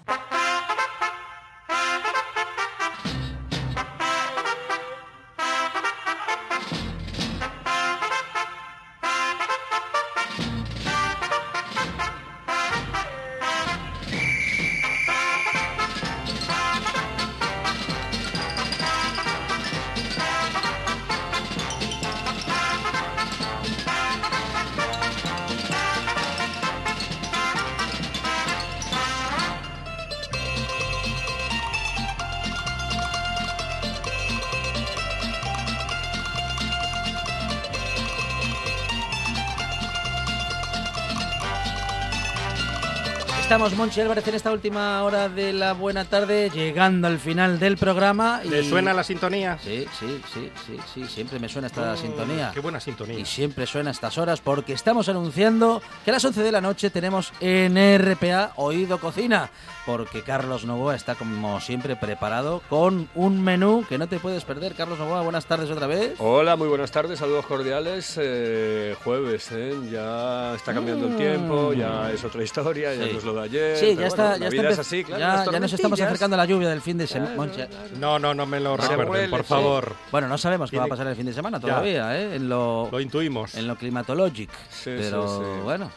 Estamos, Monchi Álvarez, en esta última hora de la buena tarde, llegando al final del programa. ¿Le y- suena la sintonía? Sí, sí, sí, sí, sí, siempre me suena esta Oh, sintonía. Qué buena sintonía. Y siempre suena a estas horas porque estamos anunciando que a las 11 de la noche tenemos en RPA Oído Cocina. Porque Carlos Novoa está como siempre preparado con un menú que no te puedes perder. Carlos Novoa, buenas tardes otra vez. Hola, muy buenas tardes, saludos cordiales. eh, jueves, ¿eh? ya está cambiando el tiempo, ya es otra historia, ya Mm. Sí. no es lo de ayer. Sí, ya está, bueno, ya está es empe- así, claro. ya, nos estamos acercando a la lluvia del fin de semana. Claro. No, no, no me lo recuerden, huele, por sí. favor. Bueno, no sabemos qué va a pasar el fin de semana Ya. todavía, ¿eh? En lo, Lo intuimos. en lo climatologic. Sí, pero sí, sí. bueno.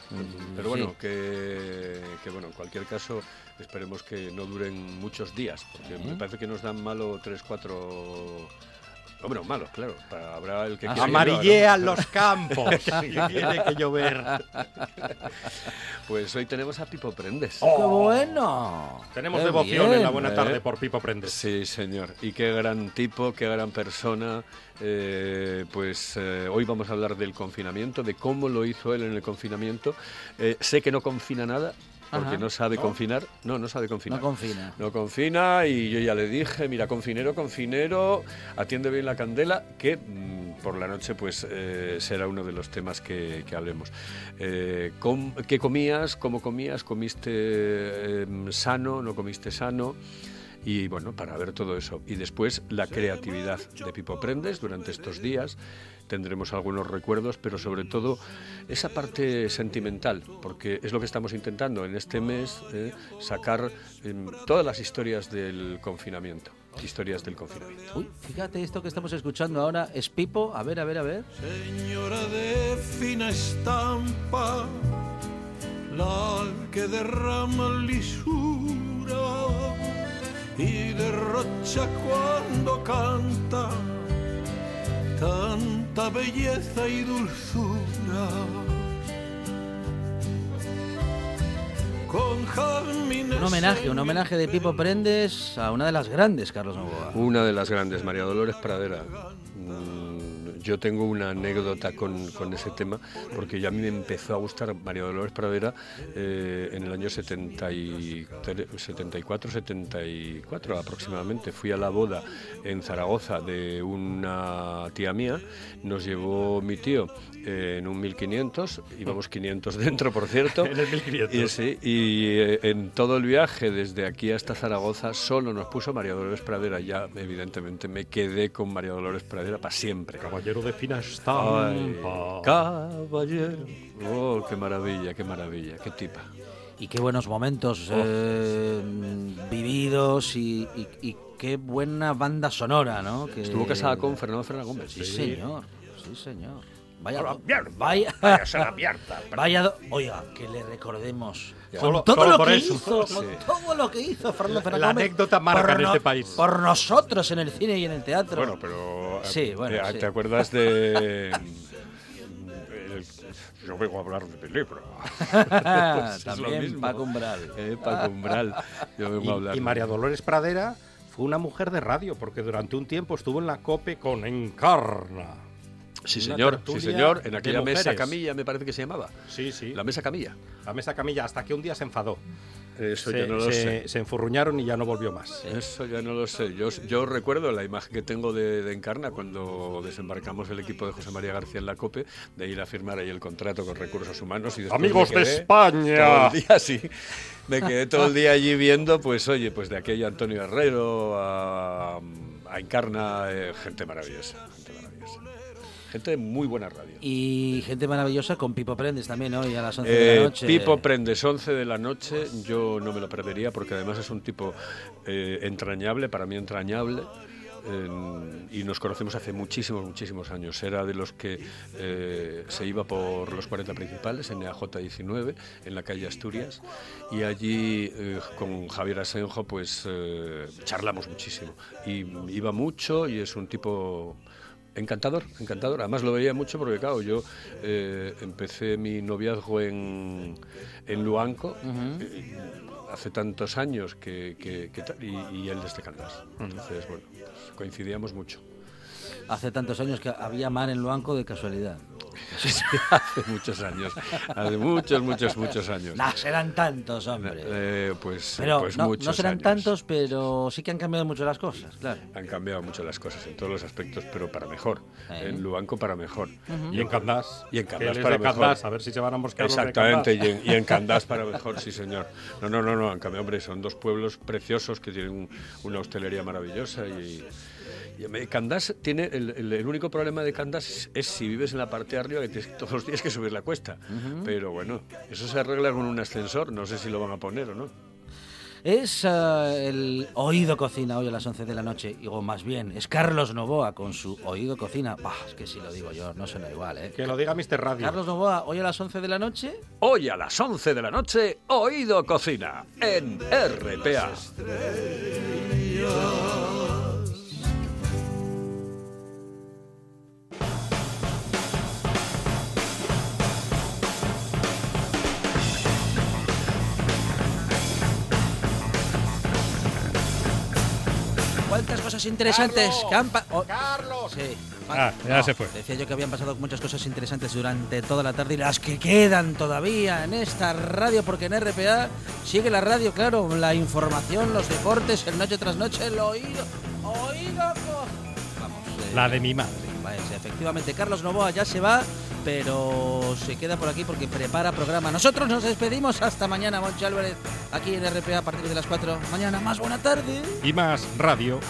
Pero sí. bueno, que, que bueno, en cualquier caso, esperemos que no duren muchos días, porque me parece que nos dan malo 3, 4... No, bueno, malos, claro. habrá el que Ah. Amarillean los campos. y tiene que llover. Pues hoy tenemos a Pipo Prendes. ¡Qué bueno! Tenemos Qué devoción bien, en la buena ¿eh? tarde por Pipo Prendes. Sí, señor. Y qué gran tipo, qué gran persona. Eh, pues eh, hoy vamos a hablar del confinamiento, de cómo lo hizo él en el confinamiento. Eh, sé que no confina nada, porque Ajá. no sabe confinar. No, no sabe No confinar. confina. No confina y yo ya le dije, mira, confinero, confinero, atiende bien la candela, que mm, por la noche pues eh, será uno de los temas que, que hablemos. Eh, com- ¿Qué comías? ¿Cómo comías? ¿Comiste eh, sano? ¿No comiste sano? Y bueno, para ver todo eso. Y después la creatividad de Pipo Prendes durante estos días. Tendremos algunos recuerdos, pero sobre todo esa parte sentimental, porque es lo que estamos intentando en este mes, eh, sacar em, todas las historias del confinamiento. Historias del confinamiento. Uy, fíjate esto que estamos escuchando ahora. Es Pipo. A ver, a ver, a ver. Señora de fina estampa, la que derrama lisura y derrocha cuando canta tanta belleza y dulzura. Un homenaje, un en homenaje de Pipo Prendes a una de las grandes, Carlos Novoa. Una de las grandes, María Dolores Pradera. Mm, yo tengo una anécdota con, con, ese tema, porque ya a mí me empezó a gustar María Dolores Pradera eh, en el año 74, 74 aproximadamente. Fui a la boda en Zaragoza de una tía mía, nos llevó mi tío en un 1500, íbamos 500 dentro, por cierto. en el 1500. Y, y eh, en todo el viaje, desde aquí hasta Zaragoza, solo nos puso María Dolores Pradera. Ya, evidentemente, me quedé con María Dolores Pradera para siempre. Caballero de fina estampa. caballero. Oh, qué maravilla, qué maravilla, qué tipa. Y qué buenos momentos eh, vividos y, y, y, qué buena banda sonora, ¿no? Que... Estuvo casada con Fernando Fernández Gómez. Sí, sí, señor. Sí, señor. Vaya, a la mierda, vaya, vaya, a la mierda. Vaya, oiga, que le recordemos con todo lo que eso. hizo, Sí. con todo lo que hizo Fernando La- Fernández la anécdota marca en este país. Por nosotros en el cine y en el teatro. Bueno, pero. Sí, bueno, ¿te, sí. te acuerdas de.? el- yo vengo a hablar de libro. Pues También. Paco Umbral. Eh, Paco Umbral. Yo vengo a hablar. Y, y María Dolores Pradera fue una mujer de radio, porque durante un tiempo estuvo en la COPE con Encarna. Sí, señor, sí, señor. En aquella mesa camilla, me parece que se llamaba. Sí, sí. La mesa camilla. La mesa camilla, hasta que un día se enfadó. Eso se, yo no lo se- sé. se enfurruñaron y ya no volvió más. Eso ya no lo sé. Yo, yo recuerdo la imagen que tengo de, de Encarna cuando desembarcamos el equipo de José María García en la COPE, de ir a firmar ahí el contrato con recursos humanos. Y Amigos de España. Todo el día, sí. Me quedé todo el día allí viendo, pues oye, pues de aquella Antonio Herrero a, a Encarna, eh, gente maravillosa. Gente maravillosa. Gente de muy buena radio. Y gente maravillosa con Pipo Prendes también hoy a las 11 de Eh, la noche. Pipo Prendes, 11 de la noche, yo no me lo perdería porque además es un tipo eh, entrañable, para mí entrañable. eh, y nos conocemos hace muchísimos, muchísimos años. Era de los que eh, se iba por los 40 principales en EAJ 19, en la calle Asturias, y allí eh, con Javier Asenjo pues eh, charlamos muchísimo. Y iba mucho y es un tipo Encantador, encantador. Además lo veía mucho porque, claro, yo eh, empecé mi noviazgo en, en Luanco eh, hace tantos años que, que- que tal, y, y él desde Candás. Entonces, bueno, pues coincidíamos mucho. Hace tantos años que había mar en Luanco de casualidad. hace muchos años, hace muchos, muchos, muchos años. No serán tantos, hombre. Eh, pues Pero pues no, muchos no serán años. tantos, pero sí que han cambiado mucho las cosas, claro. Han cambiado mucho las cosas en todos los aspectos, pero para mejor. Eh. En Luanco para mejor. Y en Candás. Y en Candás para mejor. Candás, a ver si se van a mosquear Exactamente, y en, y en Candás para mejor, sí señor. No, no, no, no, han cambiado, hombre, son dos pueblos preciosos que tienen un- una hostelería maravillosa y... Candás tiene, el, el- el único problema de Candás es, es si vives en la parte de arriba que tienes todos los días que subir la cuesta. Pero bueno, eso se arregla con un ascensor, no sé si lo van a poner o no. Es eh, el Oído Cocina hoy a las 11 de la noche, o más bien, es Carlos Novoa con su Oído Cocina. Bah, es que si lo digo yo, no suena igual, ¿eh? Que lo diga Mr. Radio. Carlos Novoa, hoy a las 11 de la noche. Hoy a las 11 de la noche, Oído Cocina, en RPA. Cosas interesantes Carlos, que han oh, ¡Carlos! Sí. Ah, ya se fue. Decía yo que habían pasado muchas cosas interesantes durante toda la tarde y las que quedan todavía en esta radio, porque en RPA sigue la radio, claro, la información, los deportes, el noche tras noche, el oído. Oído. Vamos. eh, La de mi madre. Efectivamente, Carlos Novoa ya se va, pero se queda por aquí porque prepara programa. Nosotros nos despedimos hasta mañana, Monchi Álvarez, aquí en RPA a partir de las 4. Mañana más buena tarde. Y más radio.